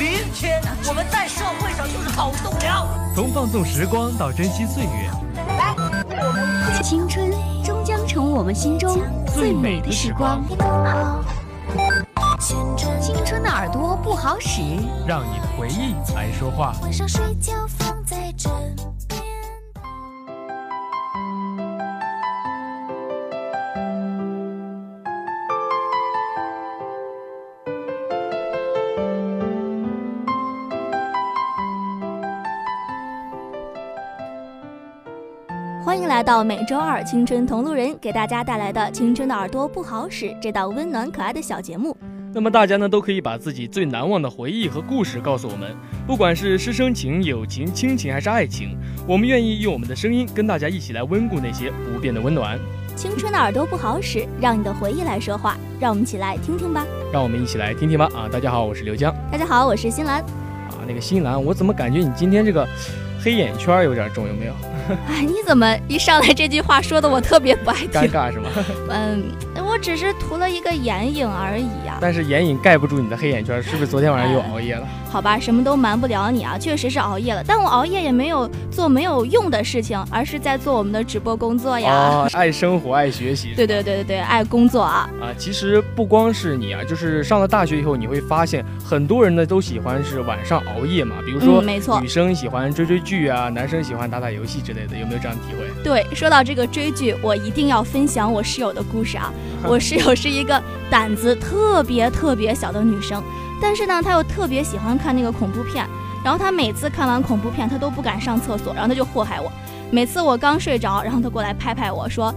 明天我们在社会上就是好栋梁。从放纵时光到珍惜岁月，来，青春终将成为我们心中最美的时光。青春的耳朵不好使，让你的回忆来说话。晚上睡觉放在枕来到每周二青春同路人给大家带来的《青春的耳朵不好使》这档温暖可爱的小节目。那么大家呢都可以把自己最难忘的回忆和故事告诉我们，不管是师生情、友情、亲情还是爱情，我们愿意用我们的声音跟大家一起来温故那些不变的温暖。青春的耳朵不好使，让你的回忆来说话，让我们一起来听听吧。让我们一起来听听吧。啊，大家好，我是刘江。大家好，我是新兰。啊，那个新兰，我怎么感觉你今天这个黑眼圈有点重，有没有？哎，你怎么一上来这句话说的我特别不爱听？尴尬是吗？嗯，我只是涂了一个眼影而已呀。但是眼影盖不住你的黑眼圈，是不是昨天晚上又熬夜了？好吧，什么都瞒不了你啊，确实是熬夜了。但我熬夜也没有做没有用的事情，而是在做我们的直播工作呀。啊，爱生活，爱学习。对对对对对，爱工作啊。啊，其实不光是你啊，就是上了大学以后，你会发现很多人呢都喜欢是晚上熬夜嘛。比如说，没错，女生喜欢追追剧啊，男生喜欢打打游戏之类的，有没有这样的体会？对，说到这个追剧，我一定要分享我室友的故事啊。我室友是一个胆子特别特别小的女生。但是呢，他又特别喜欢看那个恐怖片，然后他每次看完恐怖片，他都不敢上厕所，然后他就祸害我。每次我刚睡着，然后他过来拍拍我说：“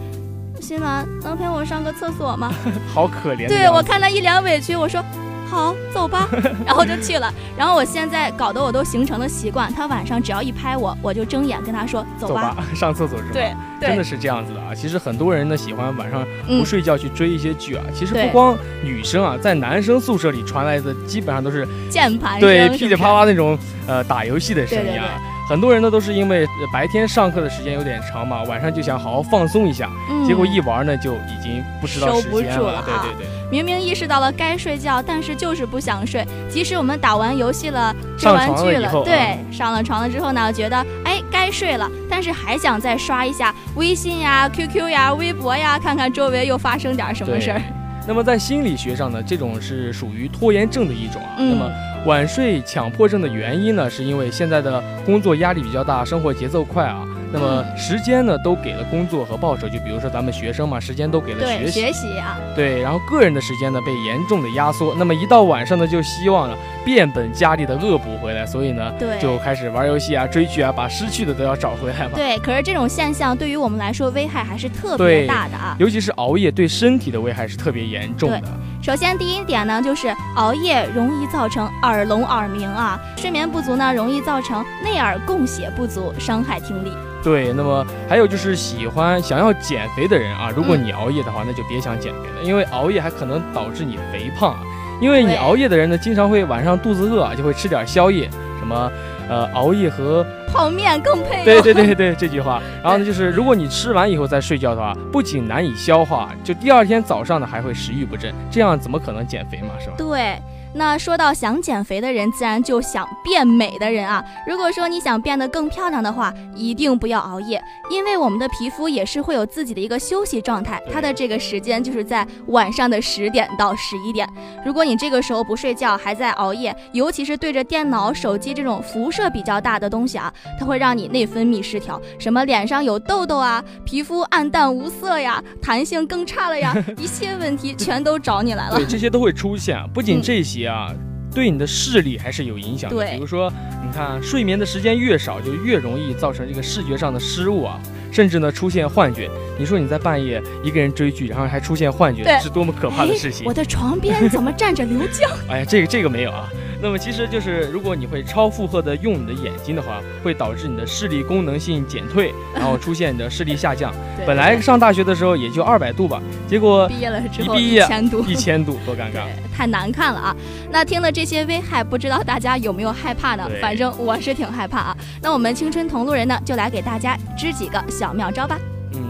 新兰，能陪我上个厕所吗？” 好可怜。对我看他一脸委屈，我说。好，走吧，然后就去了。然后我现在搞得我都形成了习惯，他晚上只要一拍我，我就睁眼跟他说走吧，上厕所是吧？对，真的是这样子的啊。其实很多人呢喜欢晚上不睡觉去追一些剧啊。其实不光女生啊，在男生宿舍里传来的基本上都是键盘对噼里啪啦那种呃打游戏的声音啊。很多人呢都是因为白天上课的时间有点长嘛，晚上就想好好放松一下，结果一玩呢就已经不知道时间了。对对对，明明意识到了该睡觉，但是就是不想睡。即使我们打完游戏了、追完剧了，对，上了床了之后呢，觉得哎该睡了，但是还想再刷一下微信呀、QQ 呀、微博呀，看看周围又发生点什么事儿。那么在心理学上呢，这种是属于拖延症的一种啊。那么晚睡强迫症的原因呢，是因为现在的工作压力比较大，生活节奏快啊。那么时间呢，都给了工作和报酬。就比如说咱们学生嘛，时间都给了学习。学习啊。对，然后个人的时间呢，被严重的压缩。那么一到晚上呢，就希望呢变本加厉的恶补回来，所以呢，对，就开始玩游戏啊、追剧啊，把失去的都要找回来嘛。对，可是这种现象对于我们来说危害还是特别大的啊。尤其是熬夜对身体的危害是特别严重的。首先第一点呢，就是熬夜容易造成耳聋耳鸣啊，睡眠不足呢，容易造成内耳供血不足，伤害听力。对，那么还有就是喜欢想要减肥的人啊，如果你熬夜的话，那就别想减肥了，因为熬夜还可能导致你肥胖啊。因为你熬夜的人呢，经常会晚上肚子饿啊，就会吃点宵夜，什么呃熬夜和泡面更配。对对对对，这句话。然后呢，就是如果你吃完以后再睡觉的话，不仅难以消化，就第二天早上呢还会食欲不振，这样怎么可能减肥嘛，是吧？对。那说到想减肥的人，自然就想变美的人啊。如果说你想变得更漂亮的话，一定不要熬夜，因为我们的皮肤也是会有自己的一个休息状态，它的这个时间就是在晚上的十点到十一点。如果你这个时候不睡觉，还在熬夜，尤其是对着电脑、手机这种辐射比较大的东西啊，它会让你内分泌失调，什么脸上有痘痘啊，皮肤暗淡无色呀，弹性更差了呀，一切问题全都找你来了。对，这些都会出现。不仅这些。啊，对你的视力还是有影响的。比如说，你看睡眠的时间越少，就越容易造成这个视觉上的失误啊，甚至呢出现幻觉。你说你在半夜一个人追剧，然后还出现幻觉，是多么可怕的事情！我的床边怎么站着刘江？哎呀，这个这个没有啊。那么其实就是，如果你会超负荷的用你的眼睛的话，会导致你的视力功能性减退，然后出现你的视力下降。本来上大学的时候也就二百度吧，结果毕业了之后一毕业一千度，一千度多尴尬，太难看了啊！那听了这些危害，不知道大家有没有害怕呢？反正我是挺害怕啊。那我们青春同路人呢，就来给大家支几个小妙招吧。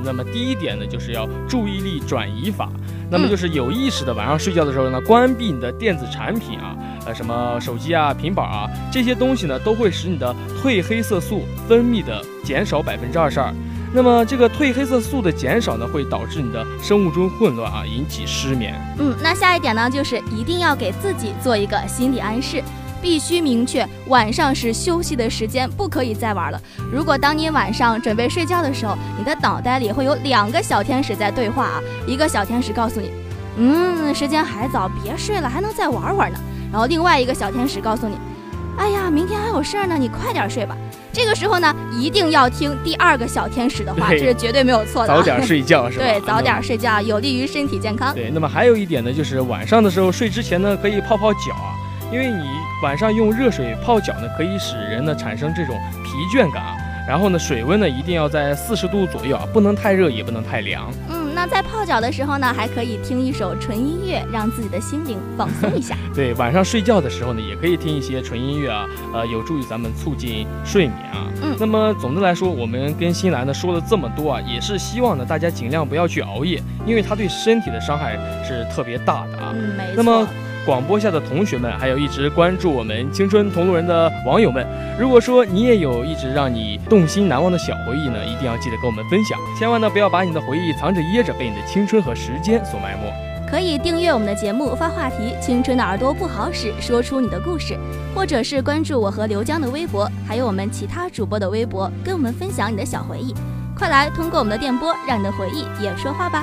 嗯，那么第一点呢，就是要注意力转移法。那么就是有意识的晚上睡觉的时候呢，关闭你的电子产品啊，呃，什么手机啊、平板啊这些东西呢，都会使你的褪黑色素分泌的减少百分之二十二。那么这个褪黑色素的减少呢，会导致你的生物钟混乱啊，引起失眠。嗯，那下一点呢，就是一定要给自己做一个心理暗示。必须明确，晚上是休息的时间，不可以再玩了。如果当你晚上准备睡觉的时候，你的脑袋里会有两个小天使在对话啊，一个小天使告诉你，嗯，时间还早，别睡了，还能再玩玩呢。然后另外一个小天使告诉你，哎呀，明天还有事儿呢，你快点睡吧。这个时候呢，一定要听第二个小天使的话，这是绝对没有错的。早点睡觉是吧？对，早点睡觉有利于身体健康。对，那么还有一点呢，就是晚上的时候睡之前呢，可以泡泡脚啊。因为你晚上用热水泡脚呢，可以使人呢产生这种疲倦感啊。然后呢，水温呢一定要在四十度左右啊，不能太热，也不能太凉。嗯，那在泡脚的时候呢，还可以听一首纯音乐，让自己的心灵放松一下。对，晚上睡觉的时候呢，也可以听一些纯音乐啊，呃，有助于咱们促进睡眠啊。嗯，那么总的来说，我们跟新兰呢说了这么多啊，也是希望呢大家尽量不要去熬夜，因为它对身体的伤害是特别大的啊。嗯，没错。那么。广播下的同学们，还有一直关注我们青春同路人的网友们，如果说你也有一直让你动心难忘的小回忆呢，一定要记得跟我们分享，千万呢不要把你的回忆藏着掖着，被你的青春和时间所埋没。可以订阅我们的节目，发话题“青春的耳朵不好使”，说出你的故事，或者是关注我和刘江的微博，还有我们其他主播的微博，跟我们分享你的小回忆。快来通过我们的电波，让你的回忆也说话吧。